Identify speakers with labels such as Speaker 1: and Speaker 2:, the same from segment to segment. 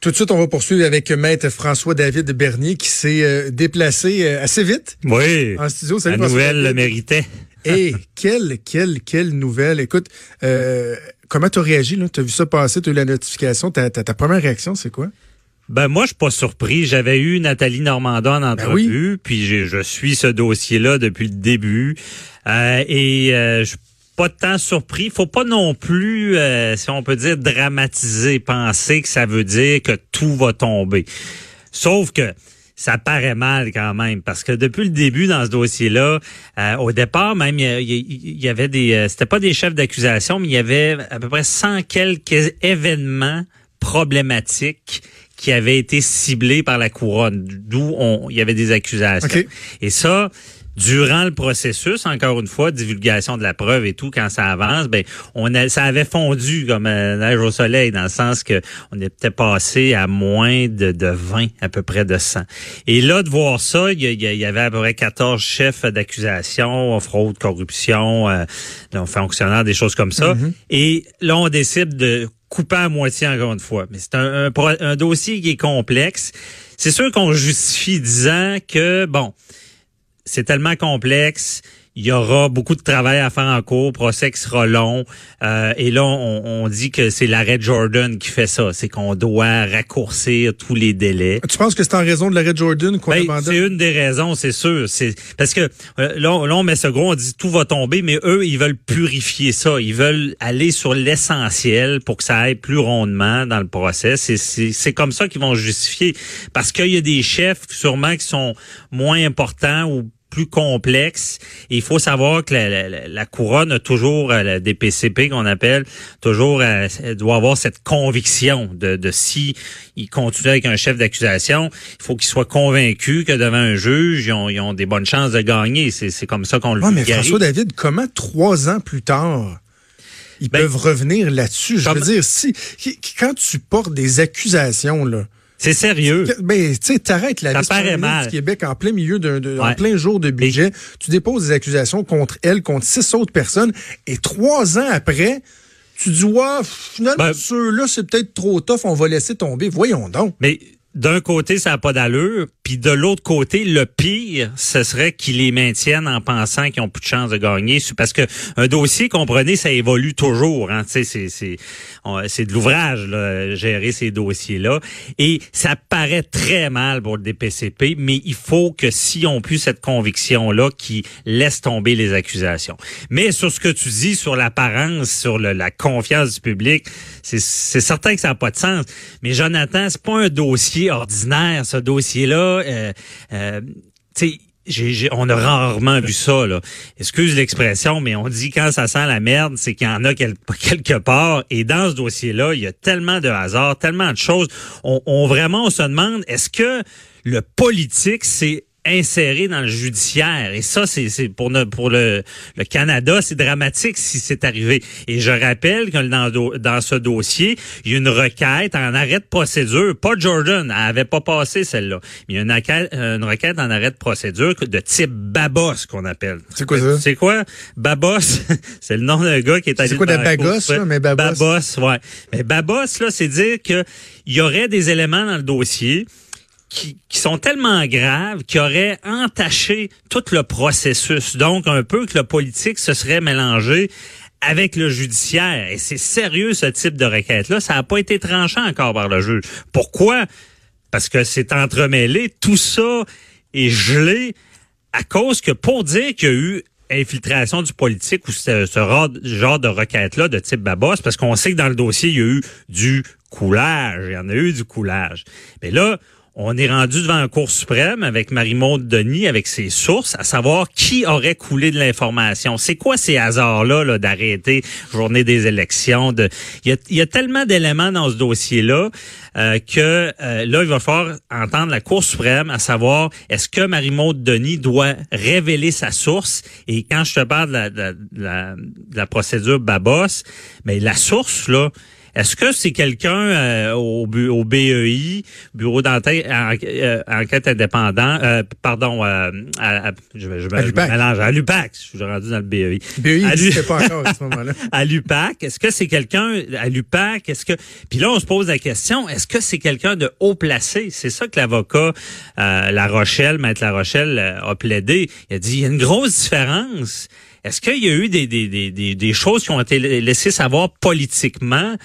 Speaker 1: Tout de suite, on va poursuivre avec Maître François-David Bernier qui s'est euh, déplacé euh, assez vite
Speaker 2: Oui.
Speaker 1: en studio. Salut,
Speaker 2: La nouvelle le méritait.
Speaker 1: Et quelle, quelle, quelle nouvelle. Écoute, euh, comment tu as réagi? Tu as vu ça passer, tu as eu la notification. Ta, ta, ta première réaction, c'est quoi?
Speaker 2: Ben moi, je suis pas surpris. J'avais eu Nathalie Normandin en entrevue, puis je, je suis ce dossier-là depuis le début. Euh, et euh, je suis pas tant surpris. Faut pas non plus, euh, si on peut dire, dramatiser, penser que ça veut dire que tout va tomber. Sauf que ça paraît mal quand même parce que depuis le début dans ce dossier-là, euh, au départ même il y, avait des, euh, c'était pas des chefs d'accusation, mais il y avait à peu près 100 quelques événements problématiques qui avaient été ciblés par la couronne, d'où il y avait des accusations.
Speaker 1: OK.
Speaker 2: Et ça, durant le processus, encore une fois, divulgation de la preuve et tout, quand ça avance, ben on a, ça avait fondu comme euh, neige au soleil, dans le sens que on était passé à moins de, de 20, à peu près de 100. Et là, de voir ça, il y, y avait à peu près 14 chefs d'accusation, fraude, corruption, euh, non, fonctionnaires, des choses comme ça. Et là, on décide de couper à moitié encore une fois. Mais c'est un, un un dossier qui est complexe. C'est sûr qu'on justifie disant que, bon, c'est tellement complexe. Il y aura beaucoup de travail à faire en cours, procès qui sera long. Euh, et là, on, on dit que c'est l'arrêt Jordan qui fait ça. C'est qu'on doit raccourcir tous les délais.
Speaker 1: Tu penses que c'est en raison de l'arrêt Jordan qu'on
Speaker 2: Ben, c'est une des raisons, c'est sûr. C'est parce que euh, là, on- là, on met ce gros, on dit tout va tomber, mais eux, ils veulent purifier ça. Ils veulent aller sur l'essentiel pour que ça aille plus rondement dans le procès. C'est comme ça qu'ils vont justifier. Parce qu'il y a des chefs, sûrement, qui sont moins importants ou plus complexes. Et il faut savoir que la, la- la- la couronne a toujours, euh, la DPCP qu'on appelle, toujours euh, doit avoir cette conviction de, de si il continue avec un chef d'accusation, il faut qu'il soit convaincu que devant un juge, ils ont, ils ont des bonnes chances de gagner. C'est comme ça qu'on le
Speaker 1: Ouais, mais. François David, comment trois ans plus tard, ils
Speaker 2: Ben,
Speaker 1: peuvent revenir là-dessus? Je veux dire, si quand tu portes des accusations, là,
Speaker 2: C'est sérieux.
Speaker 1: que- ben, tu sais, t'arrêtes la vice du Québec en plein milieu d'un, en plein jour de budget. Tu déposes des accusations contre elle, contre six autres personnes, et trois ans après, tu dis, ouais, finalement,
Speaker 2: Ben-
Speaker 1: ceux-là, c'est peut-être trop tough, on va laisser tomber. Voyons donc.
Speaker 2: Mais d'un côté, ça n'a pas d'allure, puis de l'autre côté, le pire, ce serait qu'ils les maintiennent en pensant qu'ils ont plus de chances de gagner. Parce que un dossier, comprenez, ça évolue toujours. Hein, c'est c'est c'est de l'ouvrage, là, gérer ces dossiers-là. Et ça paraît très mal pour le DPCP, mais il faut que si on plus cette conviction-là, qui laisse tomber les accusations. Mais sur ce que tu dis, sur l'apparence, sur la confiance du public, c'est c'est certain que ça n'a pas de sens. Mais Jonathan, c'est pas un dossier ordinaire, ce dossier-là. Euh, euh, on a rarement vu ça. Là. Excuse l'expression, mais on dit quand ça sent la merde, c'est qu'il y en a quel- quelque part. Et dans ce dossier-là, il y a tellement de hasard, tellement de choses. On, on vraiment, on se demande, est-ce que le politique, c'est inséré dans le judiciaire. Et ça, c'est c'est pour, ne- pour le, le Canada, c'est dramatique si c'est arrivé. Et je rappelle que dans, ce dossier, il y a une requête en arrêt de procédure. Pas Jordan, elle avait pas passé celle-là. Mais il y a une requête, une requête en arrêt de procédure de type Babos qu'on appelle.
Speaker 1: C'est quoi ça?
Speaker 2: C'est quoi? Babos, c'est le nom d'un gars qui est allé
Speaker 1: C'est quoi de
Speaker 2: suprême.
Speaker 1: là, mais Babos?
Speaker 2: Babos, ouais. Mais Babos, là, c'est dire que il y aurait des éléments dans le dossier qui, qui sont tellement graves qui auraient entaché tout le processus. Donc, un peu que le politique se serait mélangé avec le judiciaire. Et c'est sérieux, ce type de requête-là. Ça n'a pas été tranchant encore par le juge. Pourquoi? Parce que c'est entremêlé. Tout ça est gelé à cause que pour dire qu'il y a eu infiltration du politique ou ce, ce genre de requête-là de type Babos, parce qu'on sait que dans le dossier, il y a eu du coulage. Il y en a eu du coulage. Mais là, on est rendu devant un cours suprême avec Marie-Maude Denis, avec ses sources, à savoir qui aurait coulé de l'information. C'est quoi ces hasards-là -là, d'arrêter journée des élections? Il, y a, tellement d'éléments dans ce dossier-là euh, que euh, là, il va falloir entendre la Cour suprême à savoir est-ce que Marie-Maude Denis doit révéler sa source? Et quand je te parle de la, de la, de la procédure Babos, mais la source, là, est-ce que c'est quelqu'un euh, au, au, BEI, Bureau d'enquête euh, enquête indépendant, euh, pardon, à, je, je, à l'UPAC. à l'UPAC, je suis rendu dans le BEI.
Speaker 1: BEI n'existait pas encore à ce moment-là.
Speaker 2: à l'UPAC, est-ce que c'est quelqu'un à l'UPAC, est-ce que puis là on se pose la question, est-ce que c'est quelqu'un de haut placé? C'est ça que l'avocat La Rochelle, maître La Rochelle a plaidé. Il a dit il y a une grosse différence est-ce qu'il y a eu des, des, des, des, choses qui ont été laissées savoir politiquement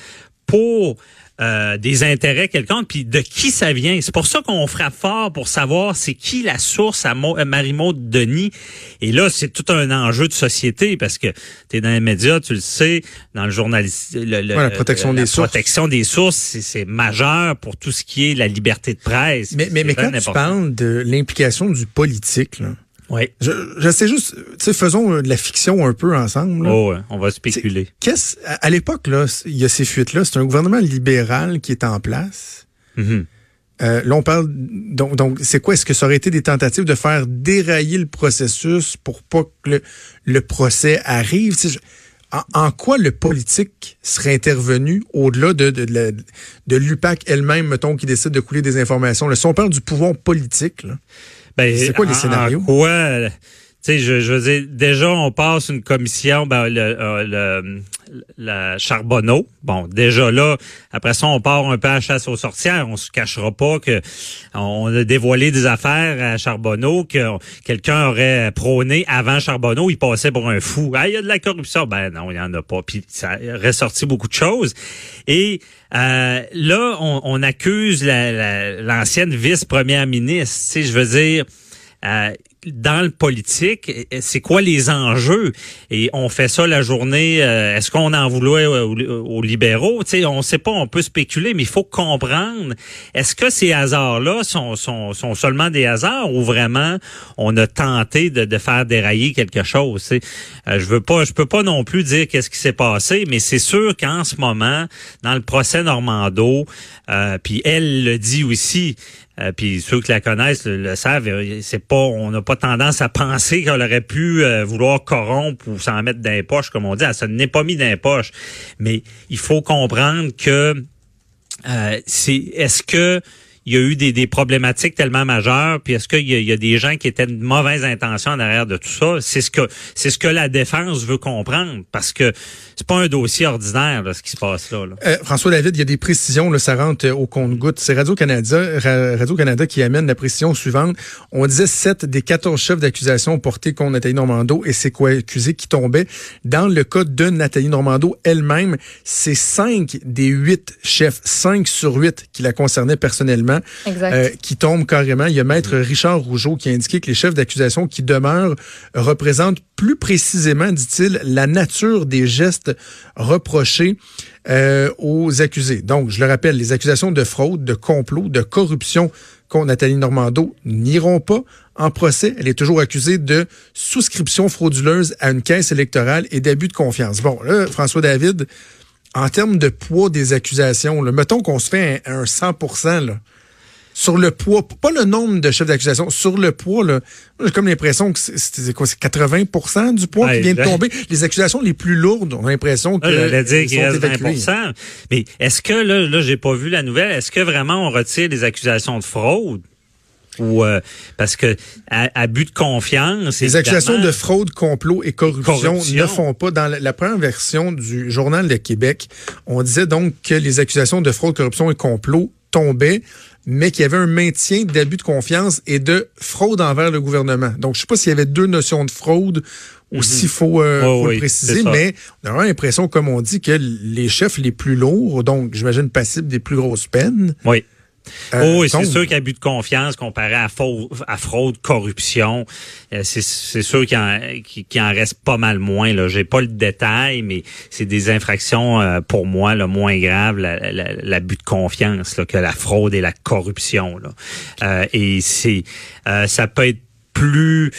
Speaker 2: pour euh, des intérêts quelconques, puis de qui ça vient? C'est pour ça qu'on frappe fort pour savoir c'est qui la source à euh, Marie-Maud Denis. Et là, c'est tout un enjeu de société parce que tu es dans les médias, tu le sais, dans le journalisme.
Speaker 1: la protection des sources.
Speaker 2: protection des sources, c'est majeur pour tout ce qui est la liberté de presse.
Speaker 1: Mais, mais, mais quand tu parles de l'implication du politique, là,
Speaker 2: oui.
Speaker 1: Je, je sais juste, tu sais, faisons euh, de la fiction un peu ensemble.
Speaker 2: Oh, on va spéculer.
Speaker 1: Qu'est-ce, à l'époque, là, il y a ces fuites-là, c'est un gouvernement libéral qui est en place. Mm-hmm. euh, là, on parle, donc, donc c'est quoi? Est-ce que ça aurait été des tentatives de faire dérailler le processus pour pas que le, le procès arrive? En, quoi le politique serait intervenu au-delà de, de, de, de l'UPAC elle-même, mettons, qui décide de couler des informations? Là, si on parle du pouvoir politique, là, ben, c'est quoi les scénarios?
Speaker 2: quoi? Je, je veux dire, déjà, on passe une commission, ben, le, euh, le, Charbonneau. Bon, déjà là, après ça, on part un peu à chasse aux sorcières. On se cachera pas que on a dévoilé des affaires à Charbonneau que quelqu'un aurait prôné avant Charbonneau. Il passait pour un fou. Ah, il y a de la corruption. Ben non, il y en a pas. Puis ça ressorti beaucoup de choses. Et euh, là, on, on accuse l'ancienne vice-première ministre. Tu sais, je veux dire, euh, dans le politique, c'est quoi les enjeux? Et on fait ça la journée, euh, est-ce qu'on en voulait aux, libéraux? Tu sais, on sait pas, on peut spéculer, mais il faut comprendre, est-ce que ces hasards-là sont, sont, sont, seulement des hasards ou vraiment on a tenté de, de faire dérailler quelque chose? Tu euh, je veux pas, je peux pas non plus dire qu'est-ce qui s'est passé, mais c'est sûr qu'en ce moment, dans le procès Normando, euh, puis elle le dit aussi, euh, puis ceux qui la connaissent le, savent, euh, c'est pas, on n'a pas tendance à penser qu'elle aurait pu euh, vouloir corrompre ou s'en mettre dans les poches, comme on dit. Se n'est pas mis dans les poches. Mais il faut comprendre que c'est, est-ce que il y a eu des, des problématiques tellement majeures, puis est-ce qu'il y, a des gens qui étaient de mauvaises intentions en arrière de tout ça? C'est ce que c'est ce que la défense veut comprendre, parce que c'est pas un dossier ordinaire ce qui se passe là.
Speaker 1: Euh, François David, il y a des précisions, là, ça rentre au compte-goutte. C'est Radio Canada, Radio Canada qui amène la précision suivante. On disait sept des 14 chefs d'accusation portés contre Nathalie Normando et c'est quoi accusés qui tombaient. Dans le cas de Nathalie Normando elle-même, c'est cinq des huit chefs, cinq sur huit qui la concernaient personnellement
Speaker 3: euh,
Speaker 1: qui tombe carrément. Il y a Maître Richard Rougeau qui a indiqué que les chefs d'accusation qui demeurent représentent plus précisément, dit-il, la nature des gestes reprochés euh, aux accusés. Donc, je le rappelle, les accusations de fraude, de complot, de corruption contre Nathalie Normando n'iront pas en procès. Elle est toujours accusée de souscription frauduleuse à une caisse électorale et d'abus de confiance. Bon, là, François David, en termes de poids des accusations, là, mettons qu'on se fait un, un 100 là, sur le poids, pas le nombre de chefs d'accusation, sur le poids, là, j'ai comme l'impression que c'est quoi, c'est 80% du poids qui vient de tomber. Les accusations les plus lourdes, on a l'impression que
Speaker 2: là, dire qu'il reste 20 Mais est-ce que là, là, j'ai pas vu la nouvelle, est-ce que vraiment on retire les accusations de fraude? Ou euh, parce que abus de confiance.
Speaker 1: Les accusations de fraude, complot et corruption, ne font pas. Dans la, première version du journal de Québec, on disait donc que les accusations de fraude, corruption et complot tombaient mais qu'il y avait un maintien d'abus de confiance et de fraude envers le gouvernement. Donc, je sais pas s'il y avait deux notions de fraude ou mhm. s'il faut, euh, le préciser, mais on a l'impression, comme on dit, que les chefs les plus lourds, donc j'imagine passibles des plus grosses peines,
Speaker 2: oui. Euh, oh, c'est sûr qu'abus de confiance comparé à, à fraude, corruption, euh, c'est sûr qu'il en, en, reste pas mal moins. Là, j'ai pas le détail, mais c'est des infractions euh, pour moi le moins graves, l'abus de confiance là, que la fraude et la corruption. Là. et c'est, ça peut être plus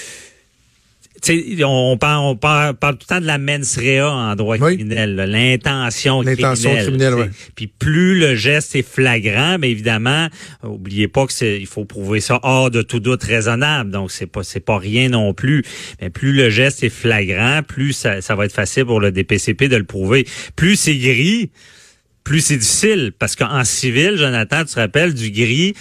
Speaker 2: on parle, on parle, tout le temps de la mens rea en droit criminel, l'intention criminelle. Puis plus le geste est flagrant, mais évidemment, oubliez pas que c'est, il faut prouver ça hors de tout doute raisonnable. Donc c'est pas, c'est pas rien non plus. Mais plus le geste est flagrant, plus ça, ça va être facile pour le DPCP de le prouver. Plus c'est gris, plus c'est difficile. Parce qu'en civil, Jonathan, tu te rappelles, du gris,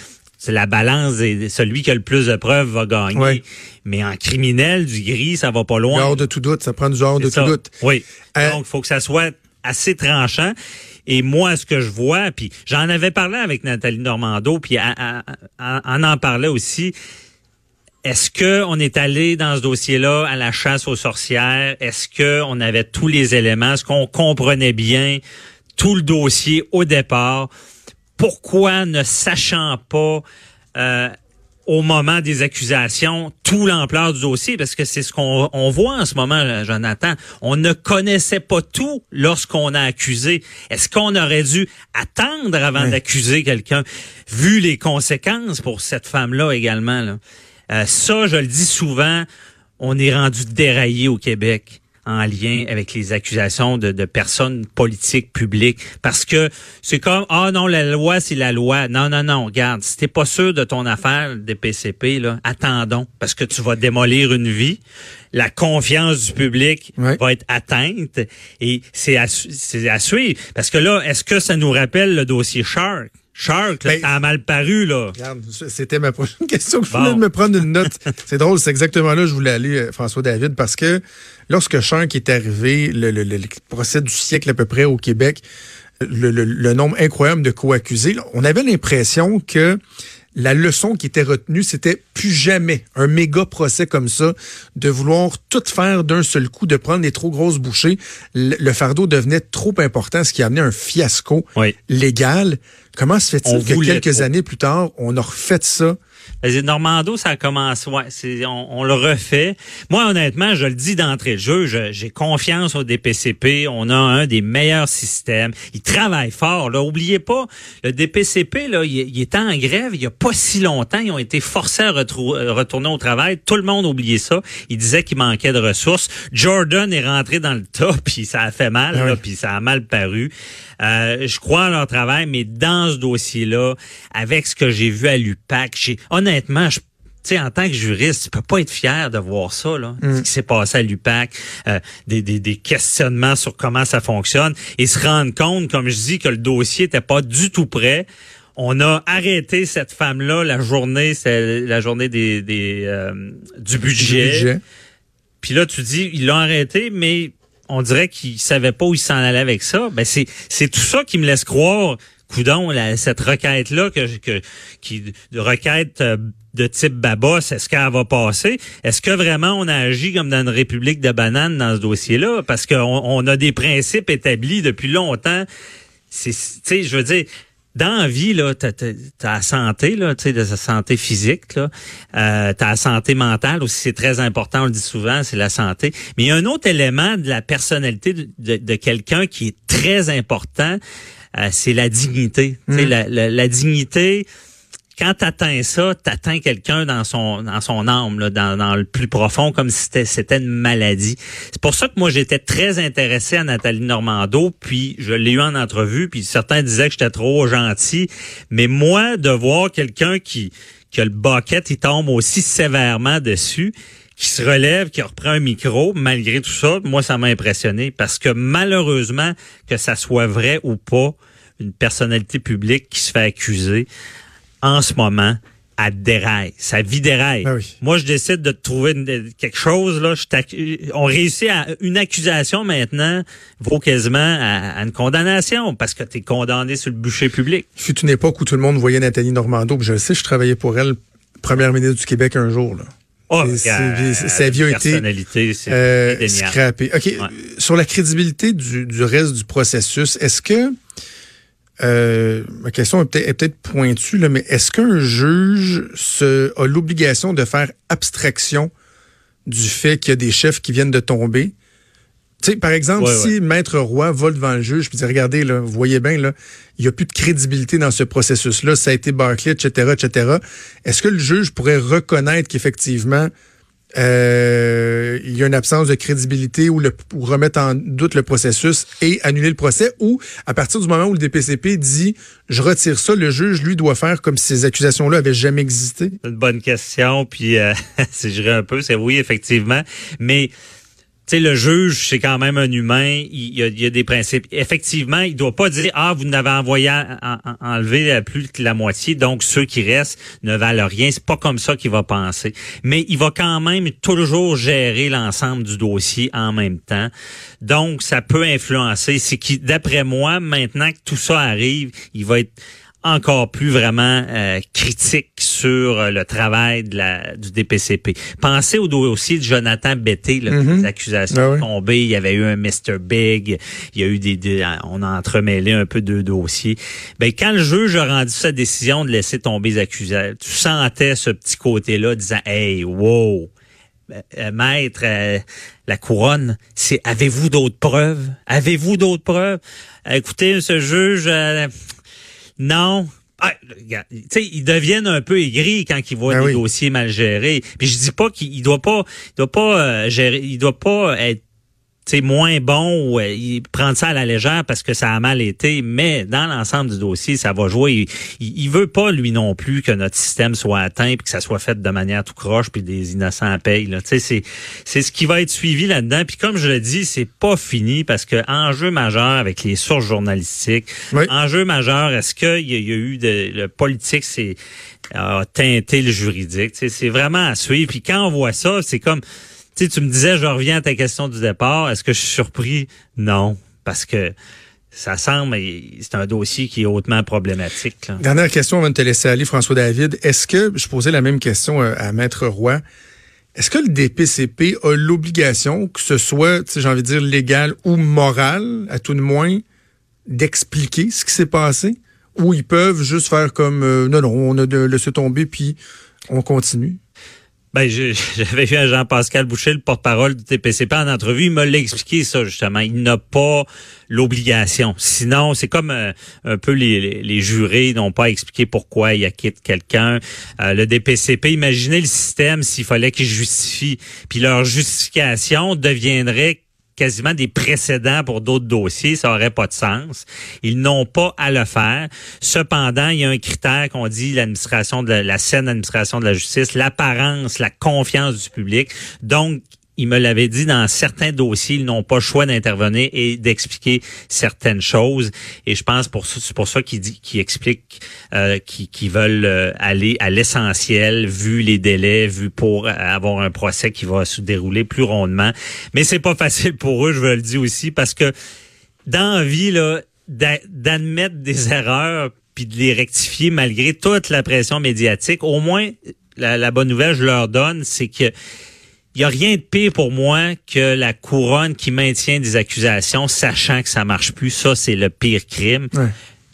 Speaker 2: c'est la balance et celui qui a le plus de preuves va gagner. Mais en criminel, du gris, ça va pas loin.
Speaker 1: Genre de tout doute, ça prend du genre de tout doute.
Speaker 2: Oui. Euh, Donc, il faut que ça soit assez tranchant. Et moi, ce que je vois, puis j'en avais parlé avec Nathalie Normando, puis on en parlait aussi. Est-ce que on est allé dans ce dossier-là à la chasse aux sorcières? Est-ce que on avait tous les éléments? Est-ce qu'on comprenait bien tout le dossier au départ? Pourquoi ne sachant pas euh, au moment des accusations tout l'ampleur du dossier? Parce que c'est ce qu'on voit en ce moment Jonathan. On ne connaissait pas tout lorsqu'on a accusé. Est-ce qu'on aurait dû attendre avant d'accuser quelqu'un vu les conséquences pour cette femme-là également euh, ça je le dis souvent on est rendu déraillé au Québec en lien avec les accusations de, de personnes politiques publiques. Parce que c'est comme ah non la loi c'est la loi. Non non non regarde si t'es pas sûr de ton affaire des PCP là attendons. Parce que tu vas démolir une vie. La confiance du public va être atteinte et c'est à, c'est à suivre. Parce que là est-ce que ça nous rappelle le dossier Shark? Shark, ben, a mal paru, là.
Speaker 1: C'était ma prochaine question. Je voulais me prendre une note. c'est drôle, c'est exactement là que je voulais aller, euh, François David, parce que lorsque Shark est arrivé, le, le, procès du siècle à peu près au Québec, le, le nombre incroyable de co-accusés, on avait l'impression que la leçon qui était retenue, c'était plus jamais un méga procès comme ça, de vouloir tout faire d'un seul coup, de prendre des trop grosses bouchées. Le, fardeau devenait trop important, ce qui a amené un fiasco légal. Comment se fait-il que quelques années plus tard, on a refait ça
Speaker 2: Normando, ça commence, ouais, c'est, on, le refait. Moi, honnêtement, je le dis d'entrée de jeu, j'ai confiance au DPCP. On a un des meilleurs systèmes. Ils travaillent fort. Là, oubliez pas, le DPCP, là, il, il était en grève il y a pas si longtemps. Ils ont été forcés à euh, retourner au travail. Tout le monde oubliait ça. Ils disaient qu'il manquait de ressources. Jordan est rentré dans le tas, puis ça a fait mal, ah puis ça a mal paru. Euh, je crois à leur travail, mais dans ce dossier-là, avec ce que j'ai vu à l'UPAC, j'ai honnêtement, je tu sais, en tant que juriste, tu peux pas être fier de voir ça, là, mm. ce qui s'est passé à l'UPAC, euh, des, des, des, questionnements sur comment ça fonctionne, et se rendre compte, comme je dis, que le dossier était pas du tout prêt. On a arrêté cette femme-là la journée, c'est la journée des, des euh, du budget. Du budget. Puis là, tu dis, ils l'ont arrêté, mais on dirait qu'il savait pas où il s'en allait avec ça. Ben c'est c'est tout ça qui me laisse croire coudon cette requête là que, que qui de requête euh, de type Babos, est-ce qu'elle va passer? Est-ce que vraiment on a agi comme dans une république de bananes dans ce dossier-là? Parce qu'on on a des principes établis depuis longtemps. C'est je veux dire dans la vie, là, t'as, as la santé, là, tu sais, de sa santé physique, là. Euh, t'as la santé mentale aussi, c'est très important, on le dit souvent, c'est la santé. Mais il y a un autre élément de la personnalité de, quelqu'un qui est très important, c'est la dignité. Mmh. la, la dignité, quand tu atteins ça, tu atteins quelqu'un dans son dans son âme, là, dans, dans le plus profond, comme si c'était c'était une maladie. C'est pour ça que moi j'étais très intéressé à Nathalie Normando, puis je l'ai eu en entrevue, puis certains disaient que j'étais trop gentil, mais moi de voir quelqu'un qui que le bucket il tombe aussi sévèrement dessus, qui se relève, qui reprend un micro, malgré tout ça, moi ça m'a impressionné parce que malheureusement que ça soit vrai ou pas, une personnalité publique qui se fait accuser en ce moment, à déraille. Ça vit déraille. Ben Moi, je décide de trouver quelque chose. Là, on réussit à une accusation maintenant vaut quasiment à, une condamnation parce que tu es condamné sur le bûcher public.
Speaker 1: Fut une époque où tout le monde voyait Nathalie Normando. je sais, je travaillais pour elle, première ministre du Québec un jour. Là.
Speaker 2: Oh, sa
Speaker 1: vie a été euh, OK. Sur la crédibilité du, du reste du processus, est-ce que euh, ma question est peut-être pointue, là, mais est-ce qu'un juge se, a l'obligation de faire abstraction du fait qu'il y a des chefs qui viennent de tomber? Sais, par exemple, si Maître Roy va devant le juge et dit Regardez, là, vous voyez bien, là, il n'y a plus de crédibilité dans ce processus-là, ça a été Barclay, etc., etc. Est-ce que le juge pourrait reconnaître qu'effectivement, euh, il y a une absence de crédibilité ou, le, ou remettre en doute le processus et annuler le procès ou à partir du moment où le DPCP dit je retire ça, le juge lui doit faire comme si ces accusations-là avaient jamais existé?
Speaker 2: Une bonne question, puis euh, si je un peu, c'est oui effectivement, mais sais, le juge, c'est quand même un humain. Il y, a, des principes. Effectivement, il doit pas dire ah vous n'avez envoyé enlevé plus que la moitié, donc ceux qui restent ne valent rien. C'est pas comme ça qu'il va penser. Mais il va quand même toujours gérer l'ensemble du dossier en même temps. Donc ça peut influencer. C'est qui, d'après moi, maintenant que tout ça arrive, il va être encore plus vraiment euh, critique sur euh, le travail de la, du DPCP. Pensez au dossier de Jonathan Betté, là, mm-hmm. les accusations ah tombées. Il y avait eu un Mr. Big. Il y a eu des, on a entremêlé un peu deux dossiers. Ben quand le juge a rendu sa décision de laisser tomber les accusations, tu sentais ce petit côté-là disant, hey, wow. Euh, maître, la couronne, c'est avez-vous d'autres preuves? Avez-vous d'autres preuves? écoutez, ce juge, non. Ah, ils deviennent un peu aigris quand ils voient ben des dossiers mal gérés. Puis je dis pas qu'il doit pas, il doit pas euh, gérer, il doit pas être c'est moins bon ou euh, il prend ça à la légère parce que ça a mal été, mais dans l'ensemble du dossier, ça va jouer. Il, il, veut pas lui non plus que notre système soit atteint puis que ça soit fait de manière tout croche puis des innocents payent. Là. C'est c'est ce qui va être suivi là-dedans. Puis comme je le dis, c'est pas fini parce que enjeu majeur avec les sources journalistiques, enjeu majeur, est-ce qu'il y, y, a eu de le politique, c'est a teinté le juridique? C'est vraiment à suivre. Puis quand on voit ça, c'est comme tu, tu me disais, je reviens à ta question du départ. Est-ce que je suis surpris? Non, parce que ça semble, c'est un dossier qui est hautement problématique.
Speaker 1: Dernière question avant de te laisser aller, François David. Est-ce que, je posais la même question euh, à Maître Roy, est-ce que le DPCP a l'obligation, que ce soit, j'ai envie de dire, légal ou moral, à tout de moins, d'expliquer ce qui s'est passé? Ou ils peuvent juste faire comme, euh, non, non, on a laissé tomber, puis on continue?
Speaker 2: Ben, j'avais vu à Jean-Pascal Boucher, le porte-parole du TPCP, en entrevue. Il m'a expliqué ça, justement. Il n'a pas l'obligation. Sinon, c'est comme euh, un peu les, jurés n'ont pas expliqué pourquoi ils acquittent quelqu'un. Euh, le DPCP, imaginez le système s'il fallait qu'ils justifient. Puis leur justification deviendrait quasiment des précédents pour d'autres dossiers, ça aurait pas de sens. Ils n'ont pas à le faire. Cependant, il y a un critère qu'on dit l'administration de la, la saine administration de la justice, l'apparence, la confiance du public. Donc, il me l'avait dit dans certains dossiers, ils n'ont pas le choix d'intervenir et d'expliquer certaines choses. Et je pense pour c'est pour ça qu'ils dit, euh, qu'ils, veulent euh, aller à l'essentiel, vu les délais, vu pour avoir un procès qui va se dérouler plus rondement. Mais c'est pas facile pour eux, je veux le dire aussi, parce que dans la vie là, d'admettre des erreurs puis de les rectifier malgré toute la pression médiatique, au moins la, la bonne nouvelle je leur donne, c'est que il n'y a rien de pire pour moi que la couronne qui maintient des accusations, sachant que ça marche plus. Ça, c'est le pire crime.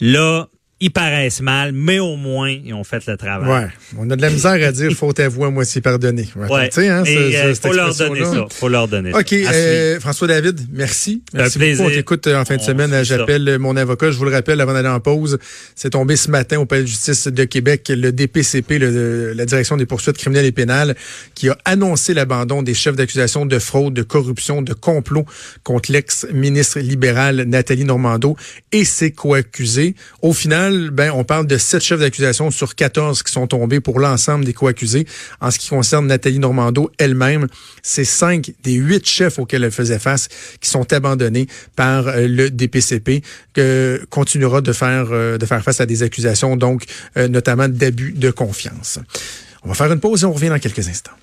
Speaker 2: Là, ils paraissent mal, mais au moins, ils ont fait le travail.
Speaker 1: Ouais. On a de la misère à dire faute avouée, moitié pardonnée.
Speaker 2: Ouais. Tu hein, euh, faut leur donner ça. Faut leur donner
Speaker 1: OK. Euh, François David, merci. Merci beaucoup. On t'écoute euh, en fin de semaine. J'appelle mon avocat. Je vous le rappelle avant d'aller en pause. C'est tombé ce matin au Palais de justice de Québec, le DPCP, le, la Direction des poursuites criminelles et pénales, qui a annoncé l'abandon des chefs d'accusation de fraude, de corruption, de complot contre l'ex-ministre libéral Nathalie Normando et ses co-accusés. Au final, ben, on parle de sept chefs d'accusation sur 14 qui sont tombés pour l'ensemble des co-accusés. En ce qui concerne Nathalie Normando elle-même, c'est cinq des huit chefs auxquels elle faisait face qui sont abandonnés par euh, le DPCP, que continuera de faire, euh, de faire face à des accusations, donc euh, notamment d'abus de confiance. On va faire une pause et on revient dans quelques instants.